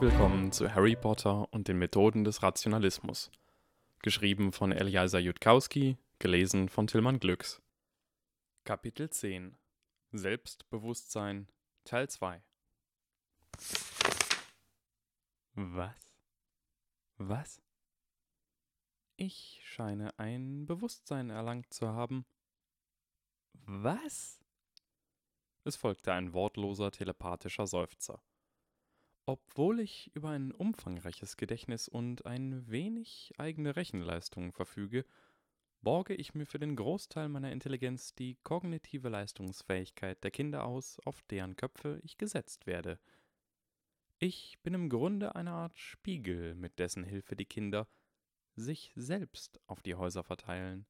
Willkommen zu Harry Potter und den Methoden des Rationalismus. Geschrieben von Eliasa Jutkowski, gelesen von Tillmann Glücks. Kapitel 10 Selbstbewusstsein Teil 2 Was? Was? Ich scheine ein Bewusstsein erlangt zu haben. Was? Es folgte ein wortloser telepathischer Seufzer. Obwohl ich über ein umfangreiches Gedächtnis und ein wenig eigene Rechenleistung verfüge, borge ich mir für den Großteil meiner Intelligenz die kognitive Leistungsfähigkeit der Kinder aus, auf deren Köpfe ich gesetzt werde. Ich bin im Grunde eine Art Spiegel, mit dessen Hilfe die Kinder sich selbst auf die Häuser verteilen.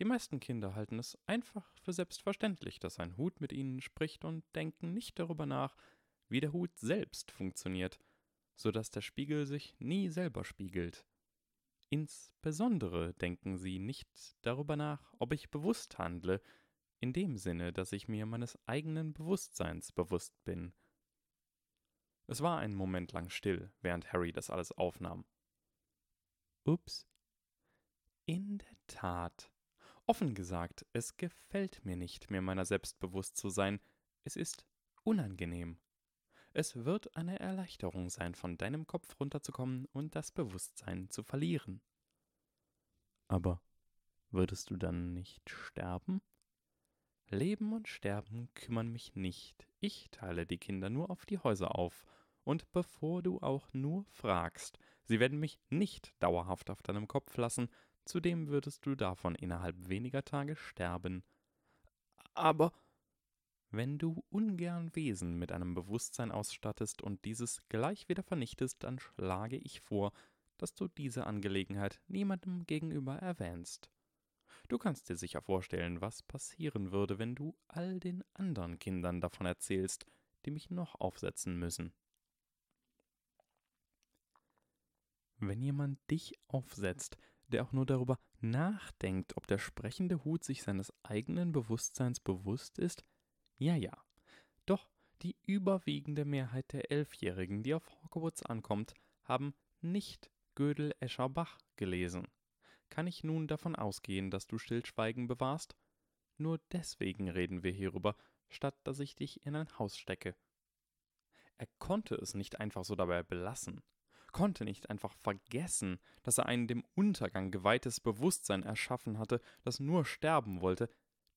Die meisten Kinder halten es einfach für selbstverständlich, dass ein Hut mit ihnen spricht und denken nicht darüber nach, wie der Hut selbst funktioniert, so dass der Spiegel sich nie selber spiegelt. Insbesondere denken sie nicht darüber nach, ob ich bewusst handle, in dem Sinne, dass ich mir meines eigenen Bewusstseins bewusst bin. Es war einen Moment lang still, während Harry das alles aufnahm. Ups. In der Tat. Offen gesagt, es gefällt mir nicht, mir meiner selbst bewusst zu sein. Es ist unangenehm. Es wird eine Erleichterung sein, von deinem Kopf runterzukommen und das Bewusstsein zu verlieren. Aber würdest du dann nicht sterben? Leben und Sterben kümmern mich nicht. Ich teile die Kinder nur auf die Häuser auf. Und bevor du auch nur fragst, sie werden mich nicht dauerhaft auf deinem Kopf lassen, zudem würdest du davon innerhalb weniger Tage sterben. Aber wenn du ungern Wesen mit einem Bewusstsein ausstattest und dieses gleich wieder vernichtest, dann schlage ich vor, dass du diese Angelegenheit niemandem gegenüber erwähnst. Du kannst dir sicher vorstellen, was passieren würde, wenn du all den anderen Kindern davon erzählst, die mich noch aufsetzen müssen. Wenn jemand dich aufsetzt, der auch nur darüber nachdenkt, ob der sprechende Hut sich seines eigenen Bewusstseins bewusst ist, ja, ja. Doch die überwiegende Mehrheit der Elfjährigen, die auf Hogwarts ankommt, haben nicht Gödel Escher Bach gelesen. Kann ich nun davon ausgehen, dass du Stillschweigen bewahrst? Nur deswegen reden wir hierüber, statt dass ich dich in ein Haus stecke. Er konnte es nicht einfach so dabei belassen, konnte nicht einfach vergessen, dass er ein dem Untergang geweihtes Bewusstsein erschaffen hatte, das nur sterben wollte,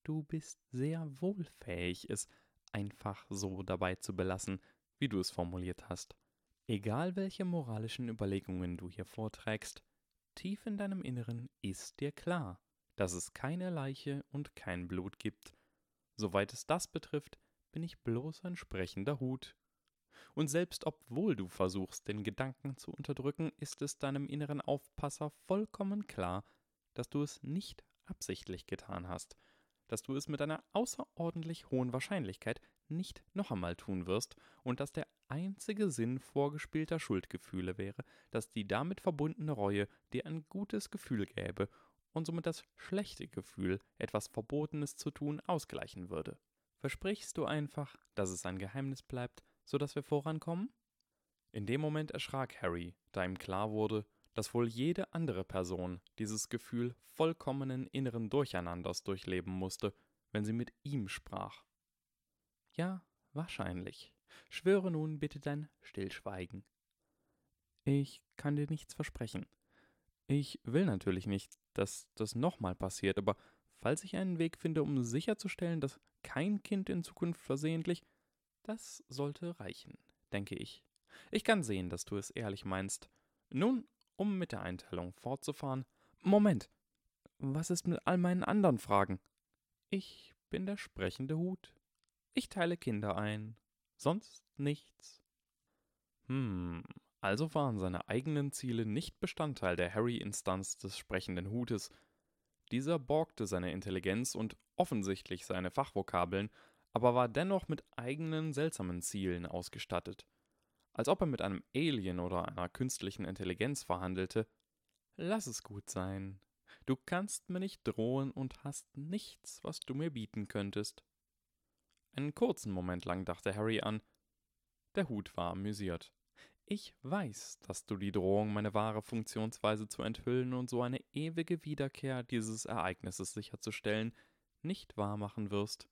Du bist sehr wohl fähig, es einfach so dabei zu belassen, wie du es formuliert hast. Egal welche moralischen Überlegungen du hier vorträgst, tief in deinem Inneren ist dir klar, dass es keine Leiche und kein Blut gibt. Soweit es das betrifft, bin ich bloß ein sprechender Hut. Und selbst obwohl du versuchst, den Gedanken zu unterdrücken, ist es deinem inneren Aufpasser vollkommen klar, dass du es nicht absichtlich getan hast dass du es mit einer außerordentlich hohen Wahrscheinlichkeit nicht noch einmal tun wirst und dass der einzige Sinn vorgespielter Schuldgefühle wäre, dass die damit verbundene Reue dir ein gutes Gefühl gäbe und somit das schlechte Gefühl, etwas Verbotenes zu tun, ausgleichen würde. Versprichst du einfach, dass es ein Geheimnis bleibt, so dass wir vorankommen? In dem Moment erschrak Harry, da ihm klar wurde, dass wohl jede andere Person dieses Gefühl vollkommenen inneren Durcheinanders durchleben musste, wenn sie mit ihm sprach. Ja, wahrscheinlich. Schwöre nun bitte dein Stillschweigen. Ich kann dir nichts versprechen. Ich will natürlich nicht, dass das nochmal passiert, aber falls ich einen Weg finde, um sicherzustellen, dass kein Kind in Zukunft versehentlich, das sollte reichen, denke ich. Ich kann sehen, dass du es ehrlich meinst. Nun um mit der Einteilung fortzufahren. Moment, was ist mit all meinen anderen Fragen? Ich bin der sprechende Hut. Ich teile Kinder ein. Sonst nichts. Hm, also waren seine eigenen Ziele nicht Bestandteil der Harry-Instanz des sprechenden Hutes. Dieser borgte seine Intelligenz und offensichtlich seine Fachvokabeln, aber war dennoch mit eigenen seltsamen Zielen ausgestattet als ob er mit einem Alien oder einer künstlichen Intelligenz verhandelte. Lass es gut sein. Du kannst mir nicht drohen und hast nichts, was du mir bieten könntest. Einen kurzen Moment lang dachte Harry an. Der Hut war amüsiert. Ich weiß, dass du die Drohung, meine wahre Funktionsweise zu enthüllen und so eine ewige Wiederkehr dieses Ereignisses sicherzustellen, nicht wahrmachen wirst.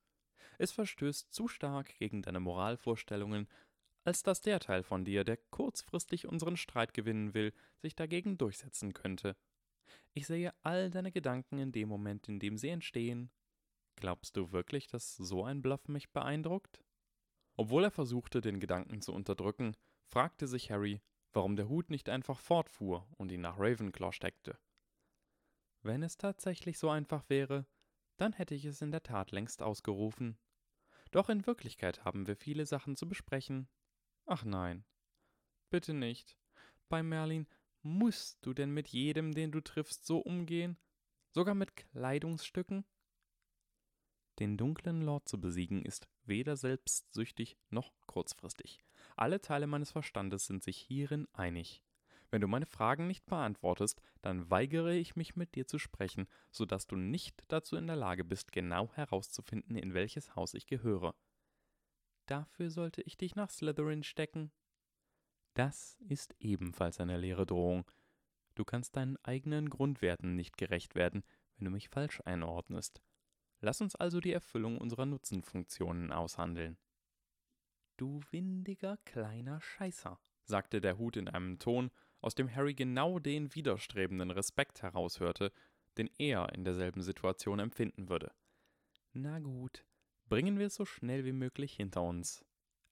Es verstößt zu stark gegen deine Moralvorstellungen, als dass der Teil von dir, der kurzfristig unseren Streit gewinnen will, sich dagegen durchsetzen könnte. Ich sehe all deine Gedanken in dem Moment, in dem sie entstehen. Glaubst du wirklich, dass so ein Bluff mich beeindruckt? Obwohl er versuchte, den Gedanken zu unterdrücken, fragte sich Harry, warum der Hut nicht einfach fortfuhr und ihn nach Ravenclaw steckte. Wenn es tatsächlich so einfach wäre, dann hätte ich es in der Tat längst ausgerufen. Doch in Wirklichkeit haben wir viele Sachen zu besprechen. Ach nein. Bitte nicht. Bei Merlin musst du denn mit jedem, den du triffst, so umgehen? Sogar mit Kleidungsstücken? Den dunklen Lord zu besiegen ist weder selbstsüchtig noch kurzfristig. Alle Teile meines Verstandes sind sich hierin einig. Wenn du meine Fragen nicht beantwortest, dann weigere ich mich mit dir zu sprechen, so dass du nicht dazu in der Lage bist, genau herauszufinden, in welches Haus ich gehöre. Dafür sollte ich dich nach Slytherin stecken. Das ist ebenfalls eine leere Drohung. Du kannst deinen eigenen Grundwerten nicht gerecht werden, wenn du mich falsch einordnest. Lass uns also die Erfüllung unserer Nutzenfunktionen aushandeln. Du windiger kleiner Scheißer, sagte der Hut in einem Ton, aus dem Harry genau den widerstrebenden Respekt heraushörte, den er in derselben Situation empfinden würde. Na gut, bringen wir es so schnell wie möglich hinter uns.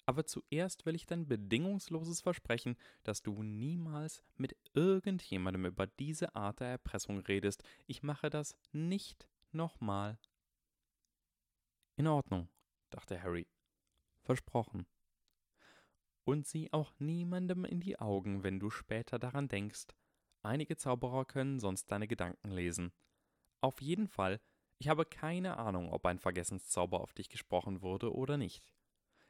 Aber zuerst will ich dein bedingungsloses Versprechen, dass du niemals mit irgendjemandem über diese Art der Erpressung redest. Ich mache das nicht nochmal. In Ordnung, dachte Harry. Versprochen und sieh auch niemandem in die Augen, wenn du später daran denkst. Einige Zauberer können sonst deine Gedanken lesen. Auf jeden Fall, ich habe keine Ahnung, ob ein Vergessenszauber auf dich gesprochen wurde oder nicht.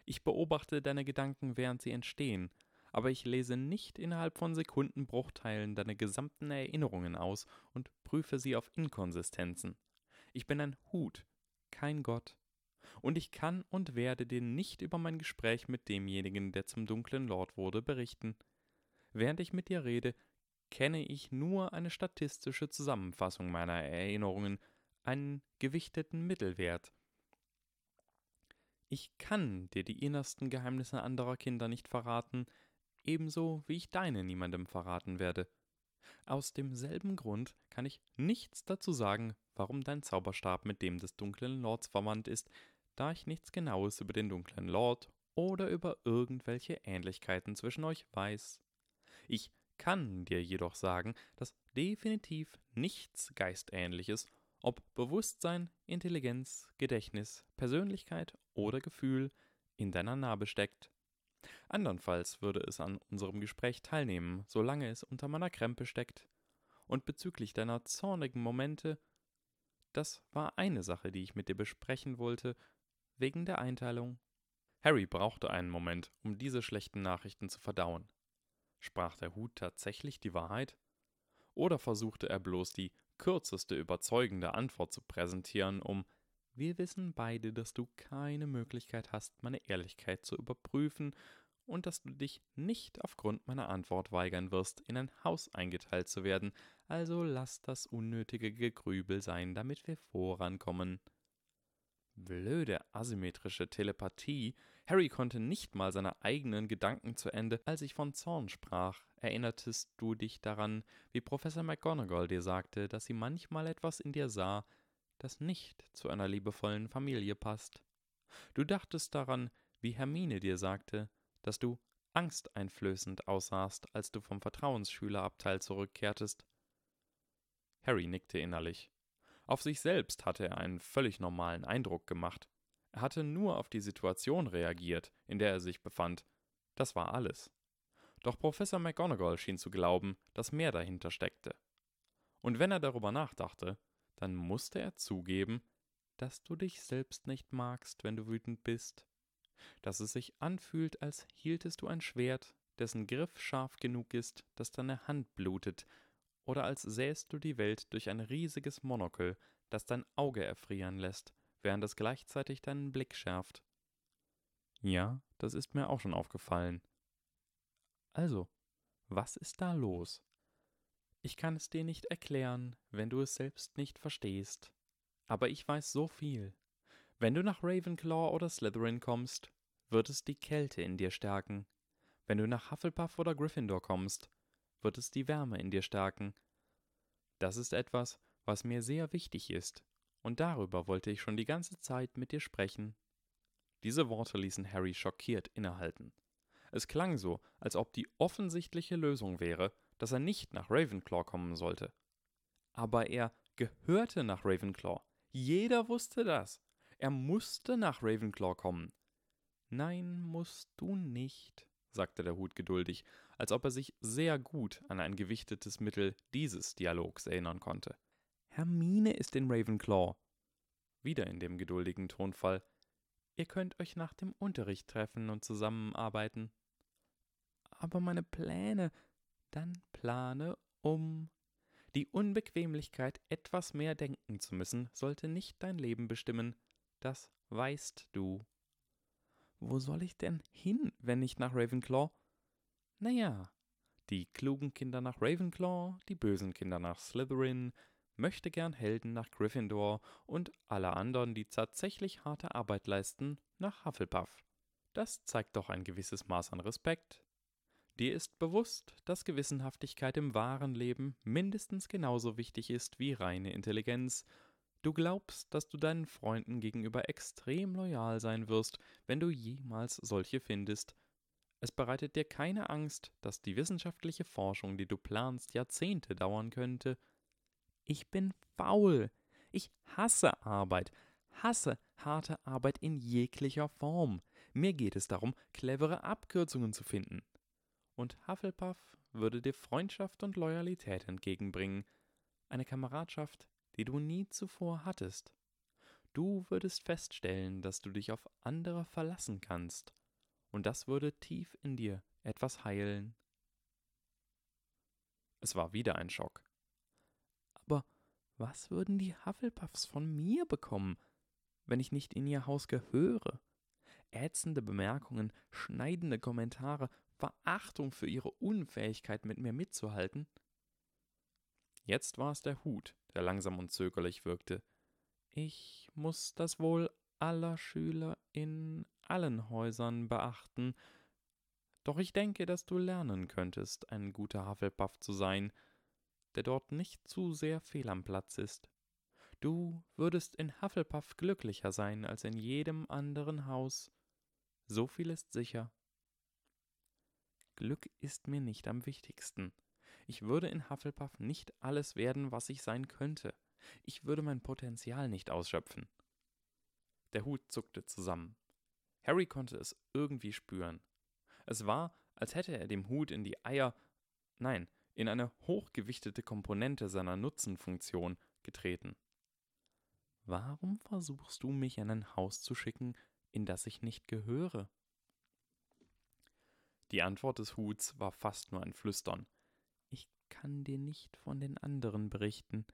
Ich beobachte deine Gedanken, während sie entstehen, aber ich lese nicht innerhalb von Sekundenbruchteilen deine gesamten Erinnerungen aus und prüfe sie auf Inkonsistenzen. Ich bin ein Hut, kein Gott und ich kann und werde dir nicht über mein Gespräch mit demjenigen, der zum dunklen Lord wurde, berichten. Während ich mit dir rede, kenne ich nur eine statistische Zusammenfassung meiner Erinnerungen, einen gewichteten Mittelwert. Ich kann dir die innersten Geheimnisse anderer Kinder nicht verraten, ebenso wie ich deine niemandem verraten werde. Aus demselben Grund kann ich nichts dazu sagen, warum dein Zauberstab mit dem des dunklen Lords verwandt ist, da ich nichts Genaues über den dunklen Lord oder über irgendwelche Ähnlichkeiten zwischen euch weiß. Ich kann dir jedoch sagen, dass definitiv nichts Geistähnliches, ob Bewusstsein, Intelligenz, Gedächtnis, Persönlichkeit oder Gefühl, in deiner Narbe steckt. Andernfalls würde es an unserem Gespräch teilnehmen, solange es unter meiner Krempe steckt. Und bezüglich deiner zornigen Momente, das war eine Sache, die ich mit dir besprechen wollte, wegen der Einteilung. Harry brauchte einen Moment, um diese schlechten Nachrichten zu verdauen. Sprach der Hut tatsächlich die Wahrheit? Oder versuchte er bloß die kürzeste überzeugende Antwort zu präsentieren, um wir wissen beide, dass du keine Möglichkeit hast, meine Ehrlichkeit zu überprüfen und dass du dich nicht aufgrund meiner Antwort weigern wirst, in ein Haus eingeteilt zu werden, also lass das unnötige Gegrübel sein, damit wir vorankommen. Blöde asymmetrische Telepathie. Harry konnte nicht mal seine eigenen Gedanken zu Ende, als ich von Zorn sprach. Erinnertest du dich daran, wie Professor McGonagall dir sagte, dass sie manchmal etwas in dir sah, das nicht zu einer liebevollen Familie passt? Du dachtest daran, wie Hermine dir sagte, dass du angsteinflößend aussahst, als du vom Vertrauensschülerabteil zurückkehrtest. Harry nickte innerlich. Auf sich selbst hatte er einen völlig normalen Eindruck gemacht. Er hatte nur auf die Situation reagiert, in der er sich befand. Das war alles. Doch Professor McGonagall schien zu glauben, dass mehr dahinter steckte. Und wenn er darüber nachdachte, dann musste er zugeben, dass du dich selbst nicht magst, wenn du wütend bist, dass es sich anfühlt, als hieltest du ein Schwert, dessen Griff scharf genug ist, dass deine Hand blutet oder als sähst du die Welt durch ein riesiges Monokel, das dein Auge erfrieren lässt, während es gleichzeitig deinen Blick schärft. Ja, das ist mir auch schon aufgefallen. Also, was ist da los? Ich kann es dir nicht erklären, wenn du es selbst nicht verstehst. Aber ich weiß so viel. Wenn du nach Ravenclaw oder Slytherin kommst, wird es die Kälte in dir stärken. Wenn du nach Hufflepuff oder Gryffindor kommst, wird es die Wärme in dir stärken. Das ist etwas, was mir sehr wichtig ist, und darüber wollte ich schon die ganze Zeit mit dir sprechen. Diese Worte ließen Harry schockiert innehalten. Es klang so, als ob die offensichtliche Lösung wäre, dass er nicht nach Ravenclaw kommen sollte. Aber er gehörte nach Ravenclaw. Jeder wusste das. Er musste nach Ravenclaw kommen. Nein, musst du nicht, sagte der Hut geduldig, als ob er sich sehr gut an ein gewichtetes Mittel dieses Dialogs erinnern konnte. Hermine ist in Ravenclaw. Wieder in dem geduldigen Tonfall. Ihr könnt euch nach dem Unterricht treffen und zusammenarbeiten. Aber meine Pläne. Dann plane um. Die Unbequemlichkeit, etwas mehr denken zu müssen, sollte nicht dein Leben bestimmen. Das weißt du. Wo soll ich denn hin, wenn nicht nach Ravenclaw? Naja, die klugen Kinder nach Ravenclaw, die bösen Kinder nach Slytherin, möchte gern Helden nach Gryffindor und alle anderen, die tatsächlich harte Arbeit leisten, nach Hufflepuff. Das zeigt doch ein gewisses Maß an Respekt. Dir ist bewusst, dass Gewissenhaftigkeit im wahren Leben mindestens genauso wichtig ist wie reine Intelligenz. Du glaubst, dass du deinen Freunden gegenüber extrem loyal sein wirst, wenn du jemals solche findest. Es bereitet dir keine Angst, dass die wissenschaftliche Forschung, die du planst, Jahrzehnte dauern könnte. Ich bin faul. Ich hasse Arbeit, hasse harte Arbeit in jeglicher Form. Mir geht es darum, clevere Abkürzungen zu finden. Und Hufflepuff würde dir Freundschaft und Loyalität entgegenbringen, eine Kameradschaft, die du nie zuvor hattest. Du würdest feststellen, dass du dich auf andere verlassen kannst, und das würde tief in dir etwas heilen. Es war wieder ein Schock. Aber was würden die Hufflepuffs von mir bekommen, wenn ich nicht in ihr Haus gehöre? Ätzende Bemerkungen, schneidende Kommentare, Verachtung für ihre Unfähigkeit, mit mir mitzuhalten? Jetzt war es der Hut, der langsam und zögerlich wirkte. Ich muss das Wohl aller Schüler in allen Häusern beachten, doch ich denke, dass du lernen könntest, ein guter Hufflepuff zu sein, der dort nicht zu sehr fehl am Platz ist. Du würdest in Hufflepuff glücklicher sein als in jedem anderen Haus. So viel ist sicher. Glück ist mir nicht am wichtigsten. Ich würde in Hufflepuff nicht alles werden, was ich sein könnte. Ich würde mein Potenzial nicht ausschöpfen. Der Hut zuckte zusammen. Harry konnte es irgendwie spüren. Es war, als hätte er dem Hut in die Eier, nein, in eine hochgewichtete Komponente seiner Nutzenfunktion getreten. Warum versuchst du mich in ein Haus zu schicken, in das ich nicht gehöre? Die Antwort des Huts war fast nur ein Flüstern. Ich kann dir nicht von den anderen berichten.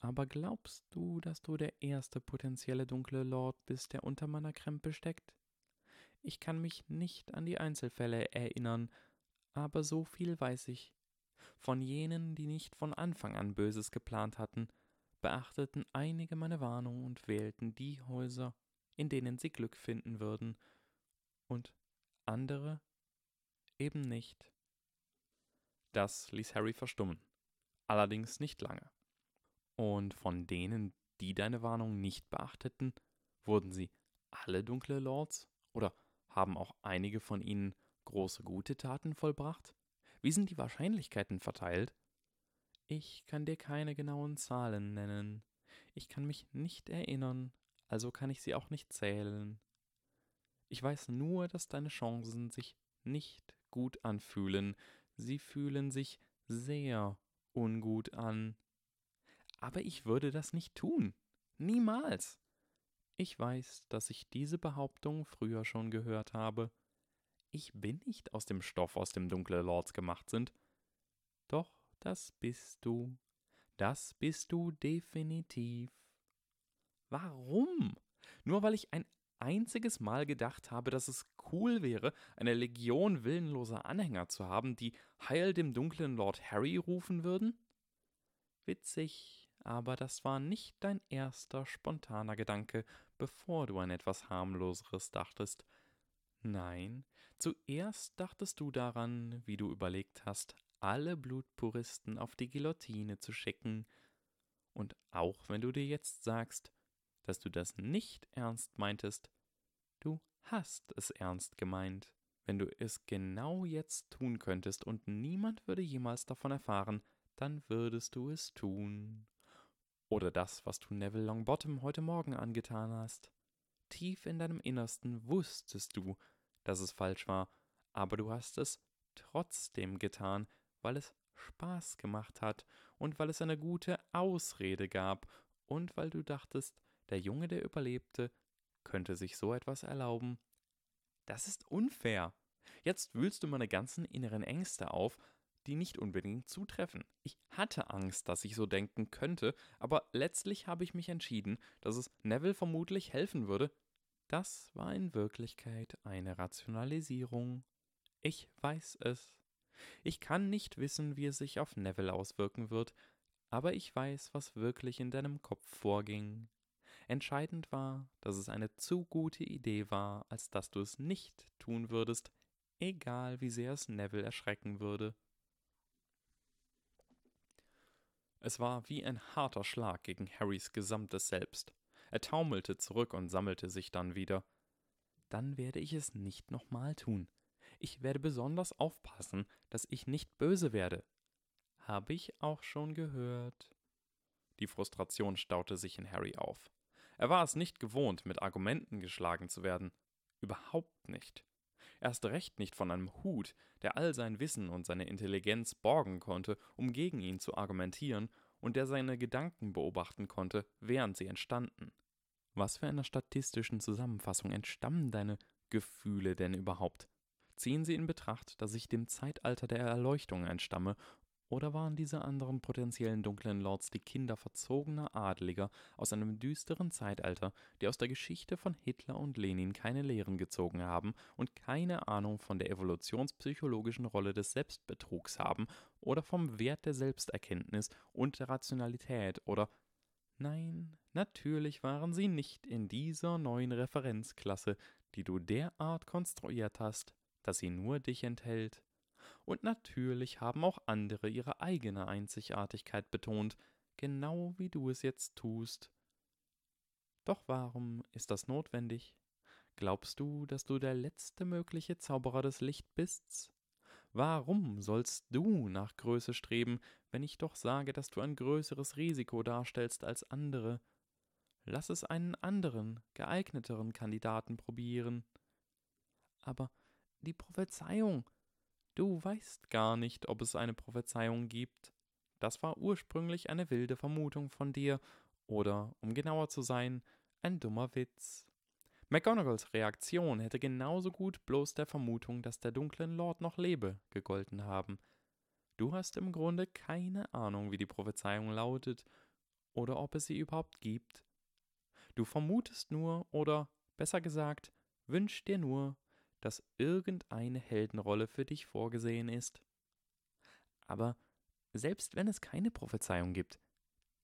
Aber glaubst du, dass du der erste potenzielle dunkle Lord bist, der unter meiner Krempe steckt? Ich kann mich nicht an die Einzelfälle erinnern, aber so viel weiß ich. Von jenen, die nicht von Anfang an Böses geplant hatten, beachteten einige meine Warnung und wählten die Häuser, in denen sie Glück finden würden, und andere eben nicht. Das ließ Harry verstummen, allerdings nicht lange. Und von denen, die deine Warnung nicht beachteten, wurden sie alle dunkle Lords? Oder haben auch einige von ihnen große gute Taten vollbracht? Wie sind die Wahrscheinlichkeiten verteilt? Ich kann dir keine genauen Zahlen nennen. Ich kann mich nicht erinnern, also kann ich sie auch nicht zählen. Ich weiß nur, dass deine Chancen sich nicht gut anfühlen, sie fühlen sich sehr ungut an. Aber ich würde das nicht tun. Niemals. Ich weiß, dass ich diese Behauptung früher schon gehört habe. Ich bin nicht aus dem Stoff, aus dem dunkle Lords gemacht sind. Doch, das bist du. Das bist du definitiv. Warum? Nur weil ich ein einziges Mal gedacht habe, dass es cool wäre, eine Legion willenloser Anhänger zu haben, die Heil dem dunklen Lord Harry rufen würden? Witzig, aber das war nicht dein erster spontaner Gedanke, bevor du an etwas harmloseres dachtest. Nein, zuerst dachtest du daran, wie du überlegt hast, alle Blutpuristen auf die Guillotine zu schicken. Und auch wenn du dir jetzt sagst, dass du das nicht ernst meintest, du hast es ernst gemeint. Wenn du es genau jetzt tun könntest und niemand würde jemals davon erfahren, dann würdest du es tun. Oder das, was du Neville Longbottom heute Morgen angetan hast. Tief in deinem Innersten wusstest du, dass es falsch war, aber du hast es trotzdem getan, weil es Spaß gemacht hat und weil es eine gute Ausrede gab und weil du dachtest, der Junge, der überlebte, könnte sich so etwas erlauben. Das ist unfair. Jetzt wühlst du meine ganzen inneren Ängste auf, die nicht unbedingt zutreffen. Ich hatte Angst, dass ich so denken könnte, aber letztlich habe ich mich entschieden, dass es Neville vermutlich helfen würde. Das war in Wirklichkeit eine Rationalisierung. Ich weiß es. Ich kann nicht wissen, wie es sich auf Neville auswirken wird, aber ich weiß, was wirklich in deinem Kopf vorging. Entscheidend war, dass es eine zu gute Idee war, als dass du es nicht tun würdest, egal wie sehr es Neville erschrecken würde. Es war wie ein harter Schlag gegen Harrys gesamtes Selbst. Er taumelte zurück und sammelte sich dann wieder. Dann werde ich es nicht nochmal tun. Ich werde besonders aufpassen, dass ich nicht böse werde. Habe ich auch schon gehört. Die Frustration staute sich in Harry auf. Er war es nicht gewohnt, mit Argumenten geschlagen zu werden. Überhaupt nicht. Erst recht nicht von einem Hut, der all sein Wissen und seine Intelligenz borgen konnte, um gegen ihn zu argumentieren, und der seine Gedanken beobachten konnte, während sie entstanden. Was für einer statistischen Zusammenfassung entstammen deine Gefühle denn überhaupt? Ziehen sie in Betracht, dass ich dem Zeitalter der Erleuchtung entstamme oder waren diese anderen potenziellen dunklen Lords die Kinder verzogener Adliger aus einem düsteren Zeitalter, die aus der Geschichte von Hitler und Lenin keine Lehren gezogen haben und keine Ahnung von der evolutionspsychologischen Rolle des Selbstbetrugs haben oder vom Wert der Selbsterkenntnis und der Rationalität oder Nein, natürlich waren sie nicht in dieser neuen Referenzklasse, die du derart konstruiert hast, dass sie nur dich enthält. Und natürlich haben auch andere ihre eigene Einzigartigkeit betont, genau wie du es jetzt tust. Doch warum ist das notwendig? Glaubst du, dass du der letzte mögliche Zauberer des Licht bist? Warum sollst du nach Größe streben, wenn ich doch sage, dass du ein größeres Risiko darstellst als andere? Lass es einen anderen, geeigneteren Kandidaten probieren. Aber die Prophezeiung, Du weißt gar nicht, ob es eine Prophezeiung gibt. Das war ursprünglich eine wilde Vermutung von dir, oder, um genauer zu sein, ein dummer Witz. McGonagalls Reaktion hätte genauso gut bloß der Vermutung, dass der dunklen Lord noch lebe, gegolten haben. Du hast im Grunde keine Ahnung, wie die Prophezeiung lautet, oder ob es sie überhaupt gibt. Du vermutest nur, oder, besser gesagt, wünschst dir nur, dass irgendeine Heldenrolle für dich vorgesehen ist. Aber selbst wenn es keine Prophezeiung gibt,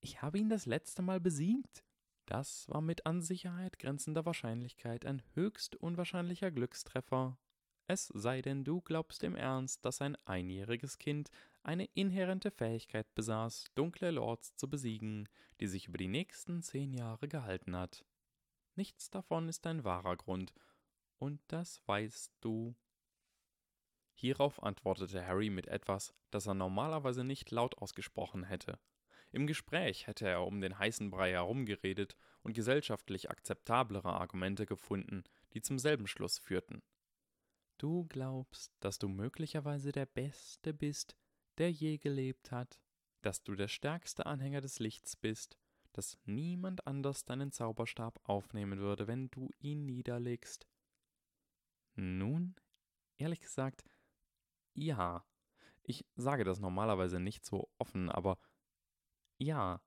ich habe ihn das letzte Mal besiegt. Das war mit an Sicherheit grenzender Wahrscheinlichkeit ein höchst unwahrscheinlicher Glückstreffer. Es sei denn, du glaubst im Ernst, dass ein einjähriges Kind eine inhärente Fähigkeit besaß, dunkle Lords zu besiegen, die sich über die nächsten zehn Jahre gehalten hat. Nichts davon ist ein wahrer Grund, und das weißt du. Hierauf antwortete Harry mit etwas, das er normalerweise nicht laut ausgesprochen hätte. Im Gespräch hätte er um den heißen Brei herumgeredet und gesellschaftlich akzeptablere Argumente gefunden, die zum selben Schluss führten. Du glaubst, dass du möglicherweise der Beste bist, der je gelebt hat, dass du der stärkste Anhänger des Lichts bist, dass niemand anders deinen Zauberstab aufnehmen würde, wenn du ihn niederlegst, nun, ehrlich gesagt, ja. Ich sage das normalerweise nicht so offen, aber ja.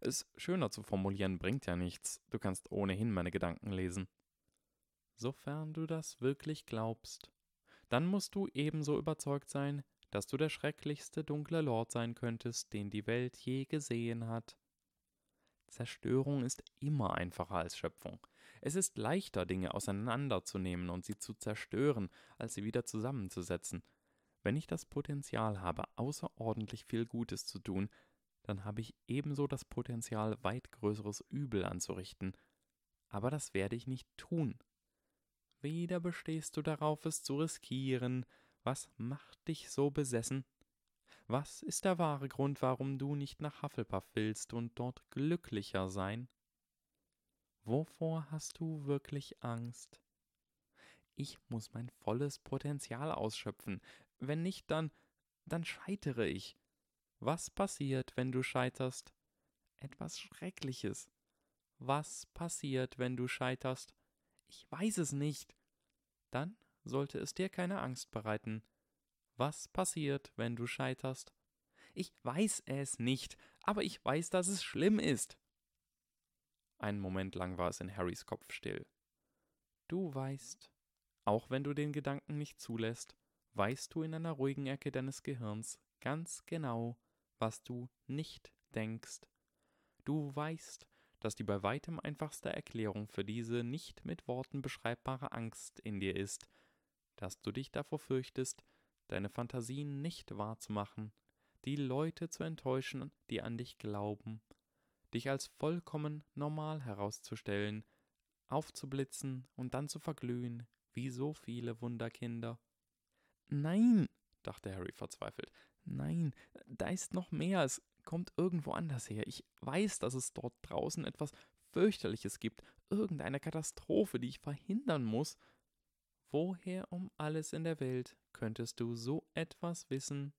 Es schöner zu formulieren bringt ja nichts. Du kannst ohnehin meine Gedanken lesen. Sofern du das wirklich glaubst, dann musst du ebenso überzeugt sein, dass du der schrecklichste dunkle Lord sein könntest, den die Welt je gesehen hat. Zerstörung ist immer einfacher als Schöpfung. Es ist leichter, Dinge auseinanderzunehmen und sie zu zerstören, als sie wieder zusammenzusetzen. Wenn ich das Potenzial habe, außerordentlich viel Gutes zu tun, dann habe ich ebenso das Potenzial, weit größeres Übel anzurichten. Aber das werde ich nicht tun. Wieder bestehst du darauf, es zu riskieren. Was macht dich so besessen? Was ist der wahre Grund, warum du nicht nach Hufflepuff willst und dort glücklicher sein? Wovor hast du wirklich Angst? Ich muss mein volles Potenzial ausschöpfen. Wenn nicht, dann, dann scheitere ich. Was passiert, wenn du scheiterst? Etwas Schreckliches. Was passiert, wenn du scheiterst? Ich weiß es nicht. Dann sollte es dir keine Angst bereiten. Was passiert, wenn du scheiterst? Ich weiß es nicht, aber ich weiß, dass es schlimm ist. Einen Moment lang war es in Harrys Kopf still. Du weißt, auch wenn du den Gedanken nicht zulässt, weißt du in einer ruhigen Ecke deines Gehirns ganz genau, was du nicht denkst. Du weißt, dass die bei weitem einfachste Erklärung für diese nicht mit Worten beschreibbare Angst in dir ist, dass du dich davor fürchtest, deine Fantasien nicht wahrzumachen, die Leute zu enttäuschen, die an dich glauben, dich als vollkommen normal herauszustellen, aufzublitzen und dann zu verglühen, wie so viele Wunderkinder. Nein, dachte Harry verzweifelt, nein, da ist noch mehr, es kommt irgendwo anders her. Ich weiß, dass es dort draußen etwas fürchterliches gibt, irgendeine Katastrophe, die ich verhindern muss. Woher um alles in der Welt könntest du so etwas wissen?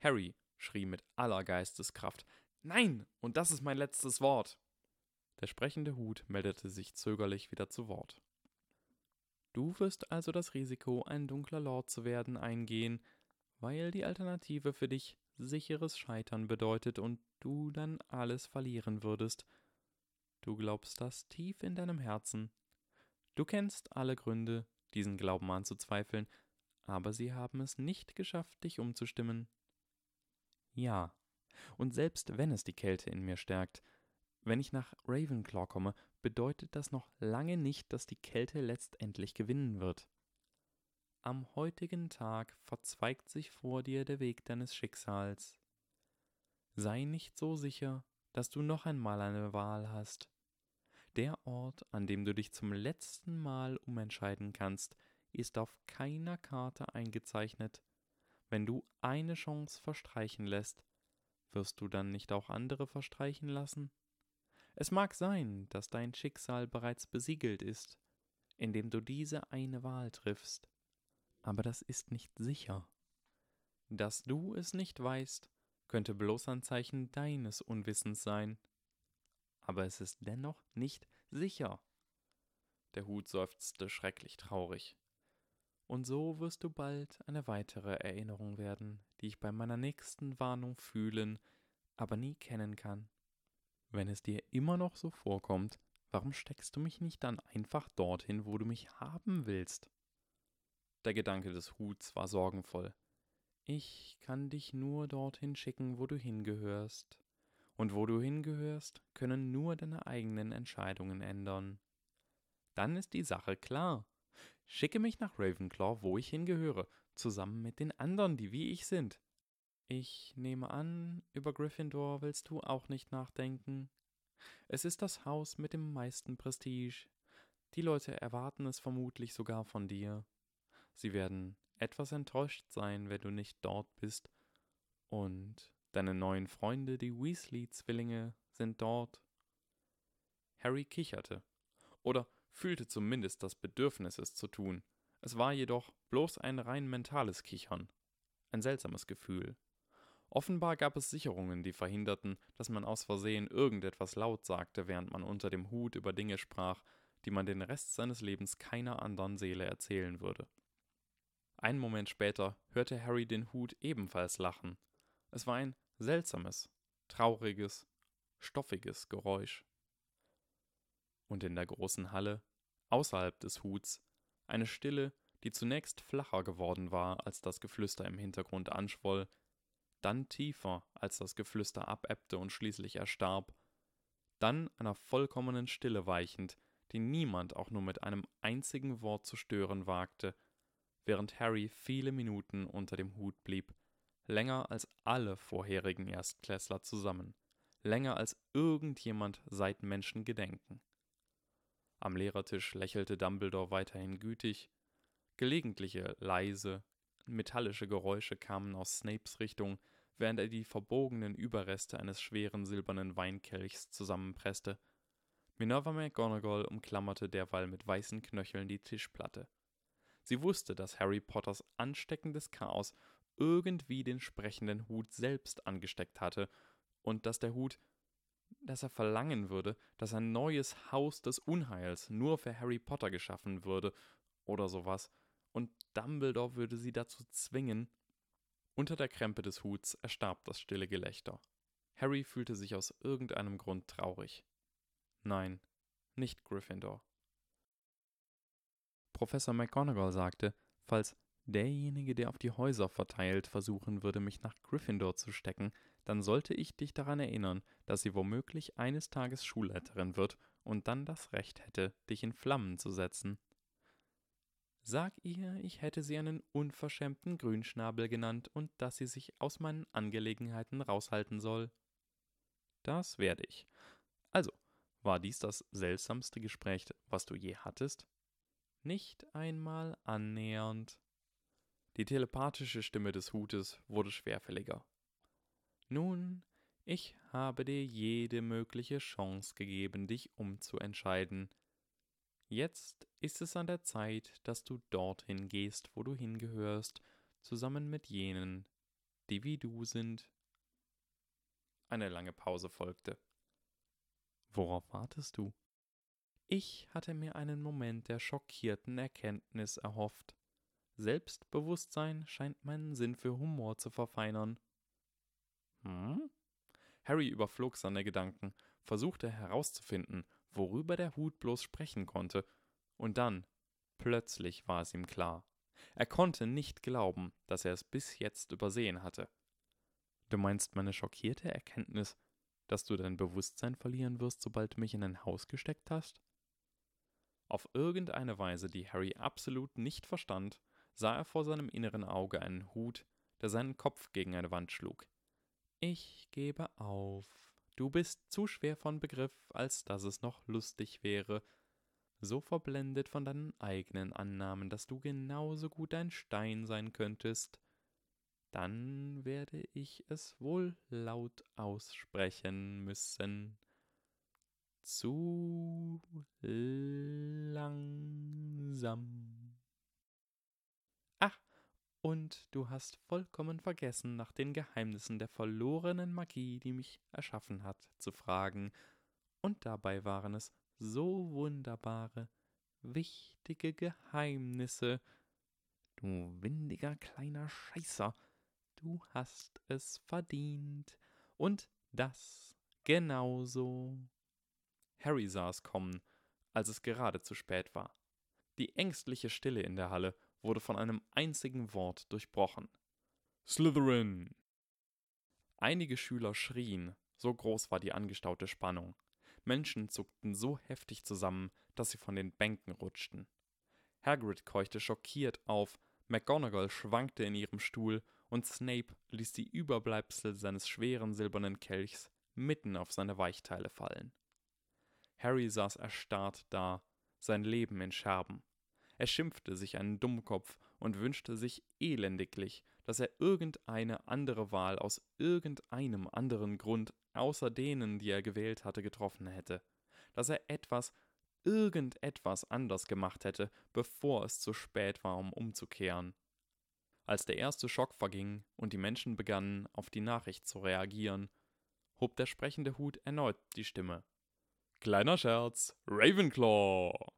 Harry schrie mit aller Geisteskraft. Nein, und das ist mein letztes Wort. Der sprechende Hut meldete sich zögerlich wieder zu Wort. Du wirst also das Risiko, ein dunkler Lord zu werden, eingehen, weil die Alternative für dich sicheres Scheitern bedeutet und du dann alles verlieren würdest. Du glaubst das tief in deinem Herzen. Du kennst alle Gründe, diesen Glauben anzuzweifeln, aber sie haben es nicht geschafft, dich umzustimmen. Ja, und selbst wenn es die Kälte in mir stärkt, wenn ich nach Ravenclaw komme, bedeutet das noch lange nicht, dass die Kälte letztendlich gewinnen wird. Am heutigen Tag verzweigt sich vor dir der Weg deines Schicksals. Sei nicht so sicher, dass du noch einmal eine Wahl hast. Der Ort, an dem du dich zum letzten Mal umentscheiden kannst, ist auf keiner Karte eingezeichnet. Wenn du eine Chance verstreichen lässt, wirst du dann nicht auch andere verstreichen lassen? Es mag sein, dass dein Schicksal bereits besiegelt ist, indem du diese eine Wahl triffst, aber das ist nicht sicher. Dass du es nicht weißt, könnte bloß ein Zeichen deines Unwissens sein, aber es ist dennoch nicht sicher. Der Hut seufzte schrecklich traurig. Und so wirst du bald eine weitere Erinnerung werden, die ich bei meiner nächsten Warnung fühlen, aber nie kennen kann. Wenn es dir immer noch so vorkommt, warum steckst du mich nicht dann einfach dorthin, wo du mich haben willst? Der Gedanke des Huts war sorgenvoll. Ich kann dich nur dorthin schicken, wo du hingehörst. Und wo du hingehörst, können nur deine eigenen Entscheidungen ändern. Dann ist die Sache klar. Schicke mich nach Ravenclaw, wo ich hingehöre, zusammen mit den anderen, die wie ich sind. Ich nehme an, über Gryffindor willst du auch nicht nachdenken. Es ist das Haus mit dem meisten Prestige. Die Leute erwarten es vermutlich sogar von dir. Sie werden etwas enttäuscht sein, wenn du nicht dort bist. Und deine neuen Freunde, die Weasley-Zwillinge, sind dort. Harry kicherte. Oder fühlte zumindest das Bedürfnis, es zu tun. Es war jedoch bloß ein rein mentales Kichern. Ein seltsames Gefühl. Offenbar gab es Sicherungen, die verhinderten, dass man aus Versehen irgendetwas laut sagte, während man unter dem Hut über Dinge sprach, die man den Rest seines Lebens keiner anderen Seele erzählen würde. Einen Moment später hörte Harry den Hut ebenfalls lachen. Es war ein seltsames, trauriges, stoffiges Geräusch. Und in der großen Halle, außerhalb des Huts, eine Stille, die zunächst flacher geworden war, als das Geflüster im Hintergrund anschwoll, dann tiefer, als das Geflüster abebbte und schließlich erstarb, dann einer vollkommenen Stille weichend, die niemand auch nur mit einem einzigen Wort zu stören wagte, während Harry viele Minuten unter dem Hut blieb, länger als alle vorherigen Erstklässler zusammen, länger als irgendjemand seit Menschengedenken. Am Lehrertisch lächelte Dumbledore weiterhin gütig, gelegentliche leise, metallische Geräusche kamen aus Snapes Richtung, während er die verbogenen Überreste eines schweren silbernen Weinkelchs zusammenpresste. Minerva McGonagall umklammerte derweil mit weißen Knöcheln die Tischplatte. Sie wusste, dass Harry Potters ansteckendes Chaos irgendwie den sprechenden Hut selbst angesteckt hatte und dass der Hut, dass er verlangen würde, dass ein neues Haus des Unheils nur für Harry Potter geschaffen würde oder sowas, und Dumbledore würde sie dazu zwingen. Unter der Krempe des Huts erstarb das stille Gelächter. Harry fühlte sich aus irgendeinem Grund traurig. Nein, nicht Gryffindor. Professor McGonagall sagte, falls derjenige, der auf die Häuser verteilt, versuchen würde, mich nach Gryffindor zu stecken, dann sollte ich dich daran erinnern, dass sie womöglich eines Tages Schulleiterin wird und dann das Recht hätte, dich in Flammen zu setzen. Sag ihr, ich hätte sie einen unverschämten Grünschnabel genannt und dass sie sich aus meinen Angelegenheiten raushalten soll. Das werde ich. Also, war dies das seltsamste Gespräch, was du je hattest? Nicht einmal annähernd. Die telepathische Stimme des Hutes wurde schwerfälliger. Nun, ich habe dir jede mögliche Chance gegeben, dich umzuentscheiden. Jetzt ist es an der Zeit, dass du dorthin gehst, wo du hingehörst, zusammen mit jenen, die wie du sind. Eine lange Pause folgte. Worauf wartest du? Ich hatte mir einen Moment der schockierten Erkenntnis erhofft. Selbstbewusstsein scheint meinen Sinn für Humor zu verfeinern. Hm? Harry überflog seine Gedanken, versuchte herauszufinden, worüber der Hut bloß sprechen konnte, und dann, plötzlich war es ihm klar. Er konnte nicht glauben, dass er es bis jetzt übersehen hatte. Du meinst meine schockierte Erkenntnis, dass du dein Bewusstsein verlieren wirst, sobald du mich in ein Haus gesteckt hast? Auf irgendeine Weise, die Harry absolut nicht verstand, sah er vor seinem inneren Auge einen Hut, der seinen Kopf gegen eine Wand schlug. Ich gebe auf. Du bist zu schwer von Begriff, als dass es noch lustig wäre. So verblendet von deinen eigenen Annahmen, dass du genauso gut ein Stein sein könntest. Dann werde ich es wohl laut aussprechen müssen zu langsam. Und du hast vollkommen vergessen, nach den Geheimnissen der verlorenen Magie, die mich erschaffen hat, zu fragen, und dabei waren es so wunderbare, wichtige Geheimnisse. Du windiger kleiner Scheißer, du hast es verdient, und das genauso. Harry sah es kommen, als es gerade zu spät war. Die ängstliche Stille in der Halle wurde von einem einzigen Wort durchbrochen. Slytherin! Einige Schüler schrien, so groß war die angestaute Spannung. Menschen zuckten so heftig zusammen, dass sie von den Bänken rutschten. Hagrid keuchte schockiert auf, McGonagall schwankte in ihrem Stuhl und Snape ließ die Überbleibsel seines schweren silbernen Kelchs mitten auf seine Weichteile fallen. Harry saß erstarrt da, sein Leben in Scherben. Er schimpfte sich einen Dummkopf und wünschte sich elendiglich, dass er irgendeine andere Wahl aus irgendeinem anderen Grund außer denen, die er gewählt hatte, getroffen hätte, dass er etwas, irgendetwas anders gemacht hätte, bevor es zu spät war, um umzukehren. Als der erste Schock verging und die Menschen begannen, auf die Nachricht zu reagieren, hob der sprechende Hut erneut die Stimme. Kleiner Scherz, Ravenclaw!